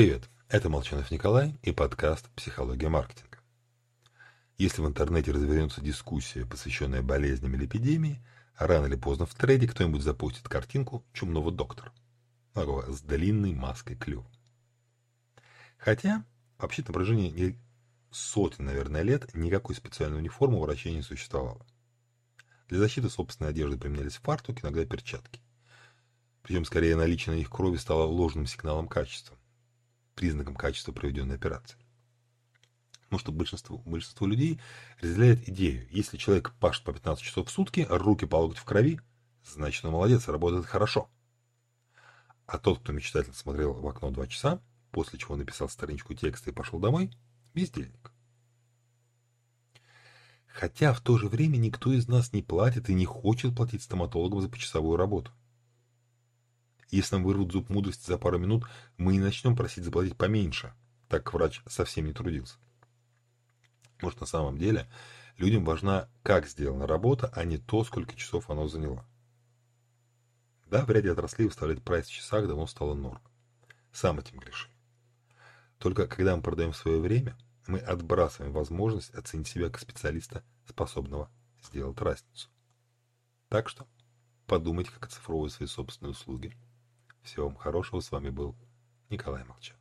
Привет, это Молчанов Николай и подкаст «Психология маркетинга». Если в интернете развернется дискуссия, посвященная болезням или эпидемии, рано или поздно в трейде кто-нибудь запустит картинку чумного доктора, с длинной маской клюва. Хотя, вообще на протяжении сотен, наверное, лет никакой специальной униформы у врачей не существовало. Для защиты собственной одежды применялись фартуки, иногда перчатки. Причем, скорее, наличие на их крови стало ложным сигналом качества, признаком качества проведенной операции. Потому что большинство, большинство людей разделяет идею, если человек пашет по 15 часов в сутки, руки по в крови, значит он молодец, работает хорошо. А тот, кто мечтательно смотрел в окно два часа, после чего написал страничку текста и пошел домой, бездельник. Хотя в то же время никто из нас не платит и не хочет платить стоматологам за почасовую работу. Если нам вырвут зуб мудрости за пару минут, мы не начнем просить заплатить поменьше, так врач совсем не трудился. Может, на самом деле людям важна, как сделана работа, а не то, сколько часов она заняла. Да, в ряде отраслей выставлять прайс в часах давно стало норм. Сам этим грешил. Только когда мы продаем свое время, мы отбрасываем возможность оценить себя как специалиста, способного сделать разницу. Так что подумайте, как оцифровывать свои собственные услуги. Всего вам хорошего. С вами был Николай Молчан.